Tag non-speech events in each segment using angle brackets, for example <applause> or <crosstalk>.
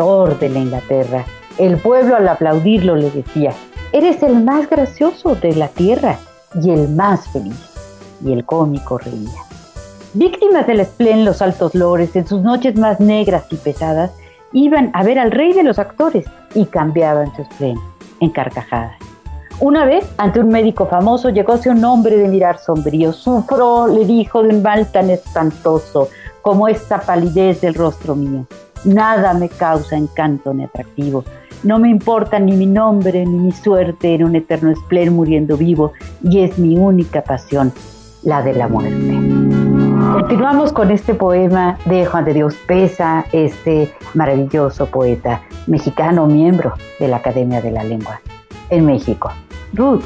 de la Inglaterra, el pueblo al aplaudirlo le decía, eres el más gracioso de la tierra y el más feliz. Y el cómico reía. Víctimas del spleen, los altos lores, en sus noches más negras y pesadas, iban a ver al rey de los actores y cambiaban su spleen en carcajadas. Una vez, ante un médico famoso, llegóse un hombre de mirar sombrío. Sufro, le dijo, de un mal tan espantoso como esta palidez del rostro mío. Nada me causa encanto ni atractivo. No me importa ni mi nombre ni mi suerte en un eterno esplen muriendo vivo y es mi única pasión, la de la muerte. Continuamos con este poema de Juan de Dios Pesa, este maravilloso poeta mexicano, miembro de la Academia de la Lengua en México. Ruth.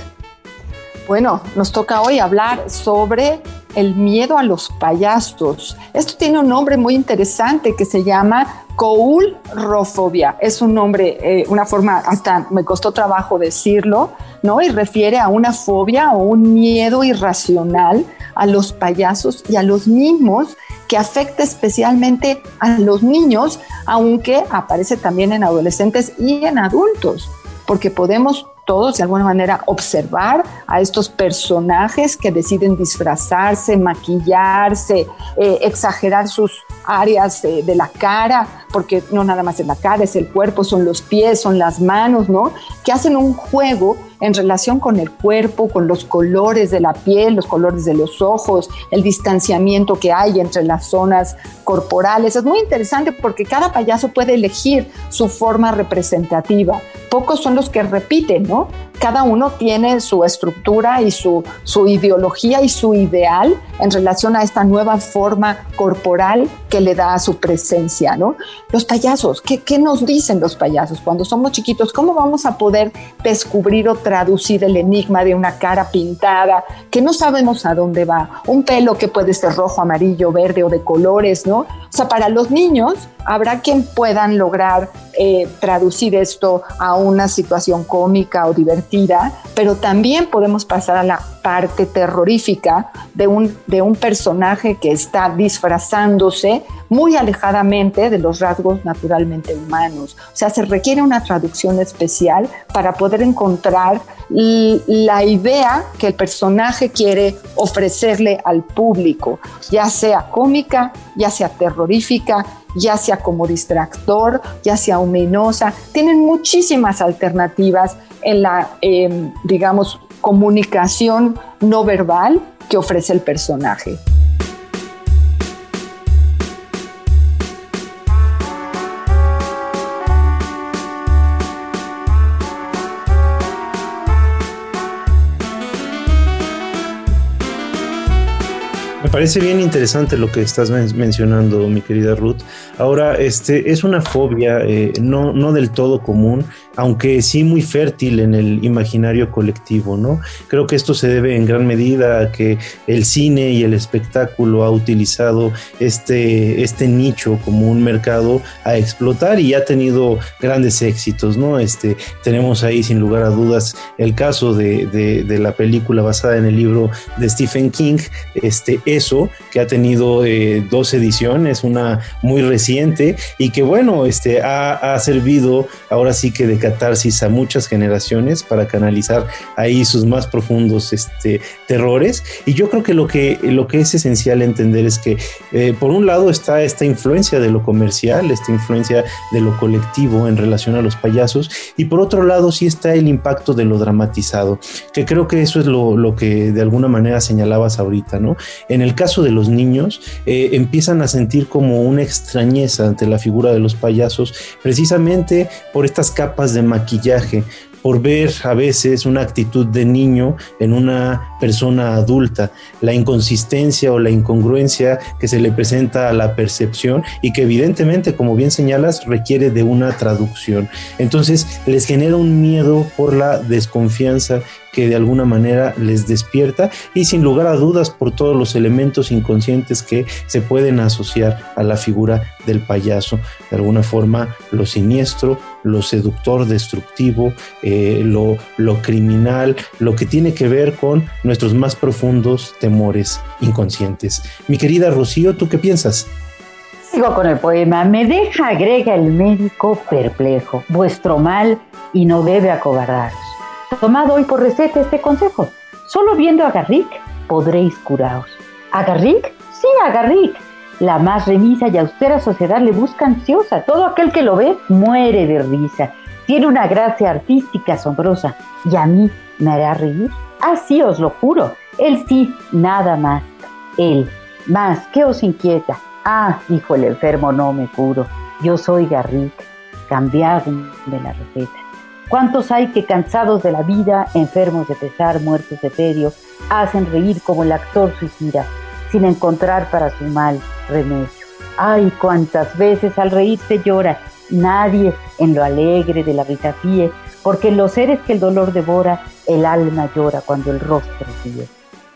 Bueno, nos toca hoy hablar sobre el miedo a los payasos. Esto tiene un nombre muy interesante que se llama coulrofobia. Es un nombre, eh, una forma, hasta me costó trabajo decirlo, ¿no? Y refiere a una fobia o un miedo irracional a los payasos y a los mismos que afecta especialmente a los niños, aunque aparece también en adolescentes y en adultos, porque podemos todos de alguna manera observar a estos personajes que deciden disfrazarse, maquillarse, eh, exagerar sus áreas de la cara, porque no nada más es la cara, es el cuerpo, son los pies, son las manos, ¿no? Que hacen un juego en relación con el cuerpo, con los colores de la piel, los colores de los ojos, el distanciamiento que hay entre las zonas corporales. Es muy interesante porque cada payaso puede elegir su forma representativa. Pocos son los que repiten, ¿no? Cada uno tiene su estructura y su, su ideología y su ideal en relación a esta nueva forma corporal que le da a su presencia, ¿no? Los payasos, ¿qué, ¿qué, nos dicen los payasos cuando somos chiquitos? ¿Cómo vamos a poder descubrir o traducir el enigma de una cara pintada que no sabemos a dónde va? Un pelo que puede ser rojo, amarillo, verde o de colores, ¿no? O sea, para los niños habrá quien puedan lograr eh, traducir esto a una situación cómica o divertida, pero también podemos pasar a la parte terrorífica de un, de un personaje que está disfrazándose muy alejadamente de los rasgos naturalmente humanos. O sea, se requiere una traducción especial para poder encontrar la idea que el personaje quiere ofrecerle al público, ya sea cómica, ya sea terrorífica, ya sea como distractor, ya sea ominosa. Tienen muchísimas alternativas en la, em, digamos, comunicación no verbal que ofrece el personaje. Parece bien interesante lo que estás mencionando, mi querida Ruth. Ahora, este es una fobia eh, no, no del todo común, aunque sí muy fértil en el imaginario colectivo, ¿no? Creo que esto se debe en gran medida a que el cine y el espectáculo ha utilizado este, este nicho como un mercado a explotar y ha tenido grandes éxitos, ¿no? Este, tenemos ahí sin lugar a dudas el caso de, de, de la película basada en el libro de Stephen King, este, eso, que ha tenido eh, dos ediciones, una muy reciente y que bueno, este, ha, servido ahora sí que de catarsis a muchas generaciones para canalizar ahí sus más profundos este, terrores. Y yo creo que lo que, lo que es esencial entender es que eh, por un lado está esta influencia de lo comercial, esta influencia de lo colectivo en relación a los payasos y por otro lado sí está el impacto de lo dramatizado, que creo que eso es lo, lo que de alguna manera señalabas ahorita, ¿no? En el caso de los niños, eh, empiezan a sentir como una extrañeza ante la figura de los payasos, precisamente por estas capas de maquillaje, por ver a veces una actitud de niño en una persona adulta, la inconsistencia o la incongruencia que se le presenta a la percepción y que evidentemente, como bien señalas, requiere de una traducción. Entonces les genera un miedo por la desconfianza que de alguna manera les despierta y sin lugar a dudas por todos los elementos inconscientes que se pueden asociar a la figura del payaso. De alguna forma lo siniestro, lo seductor, destructivo, eh, lo, lo criminal, lo que tiene que ver con nuestros más profundos temores inconscientes. Mi querida Rocío, ¿tú qué piensas? Sigo con el poema. Me deja, agrega el médico perplejo, vuestro mal y no debe acobardaros tomado hoy por receta este consejo. Solo viendo a Garrick podréis curaros. ¿A Garrick? Sí, a Garrick. La más remisa y austera sociedad le busca ansiosa. Todo aquel que lo ve muere de risa. Tiene una gracia artística asombrosa. ¿Y a mí me hará reír? Así os lo juro. Él sí, nada más. Él. Más, ¿qué os inquieta? Ah, dijo el enfermo, no me curo. Yo soy Garrick. Cambiado de la receta. ¿Cuántos hay que cansados de la vida, enfermos de pesar, muertos de tedio, hacen reír como el actor suicida, sin encontrar para su mal remedio? Ay, cuántas veces al reírse llora, nadie en lo alegre de la risa fíe, porque en los seres que el dolor devora, el alma llora cuando el rostro ríe.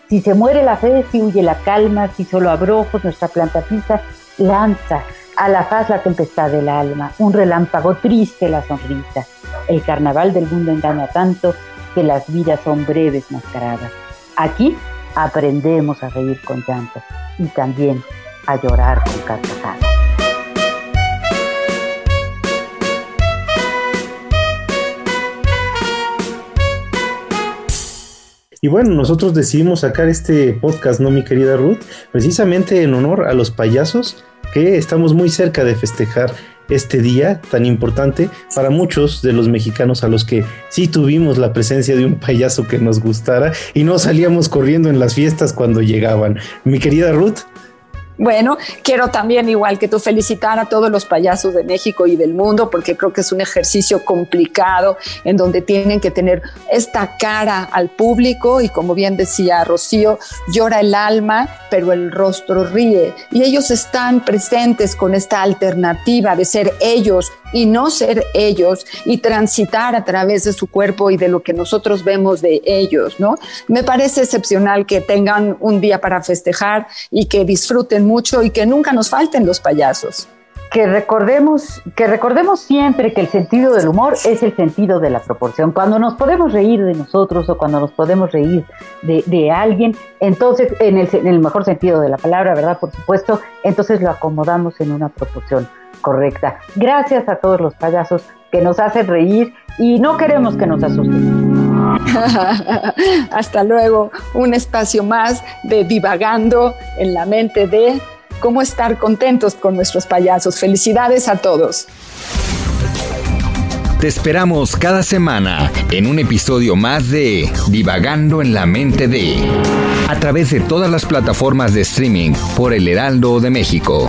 Si se muere la fe, si huye la calma, si solo abrojos nuestra planta pisa, lanza a la faz la tempestad del alma, un relámpago triste la sonrisa. El carnaval del mundo engaña tanto que las vidas son breves mascaradas. Aquí aprendemos a reír con llanto y también a llorar con carcajadas. Y bueno, nosotros decidimos sacar este podcast, ¿no, mi querida Ruth? Precisamente en honor a los payasos que estamos muy cerca de festejar este día tan importante para muchos de los mexicanos a los que sí tuvimos la presencia de un <laughs> payaso que nos gustara y no salíamos corriendo en las fiestas cuando llegaban. Mi querida Ruth. Bueno, quiero también, igual que tú, felicitar a todos los payasos de México y del mundo, porque creo que es un ejercicio complicado en donde tienen que tener esta cara al público y como bien decía Rocío, llora el alma, pero el rostro ríe. Y ellos están presentes con esta alternativa de ser ellos y no ser ellos y transitar a través de su cuerpo y de lo que nosotros vemos de ellos, ¿no? Me parece excepcional que tengan un día para festejar y que disfruten mucho y que nunca nos falten los payasos. Que recordemos, que recordemos siempre que el sentido del humor es el sentido de la proporción. Cuando nos podemos reír de nosotros o cuando nos podemos reír de, alguien, entonces, en el, en el mejor sentido de la palabra, ¿verdad? Por supuesto, entonces lo acomodamos en una proporción correcta. Gracias a todos los payasos que nos hacen reír y no queremos que nos asusten. <laughs> Hasta luego, un espacio más de divagando en la mente de cómo estar contentos con nuestros payasos. Felicidades a todos. Te esperamos cada semana en un episodio más de Divagando en la mente de, a través de todas las plataformas de streaming por el Heraldo de México.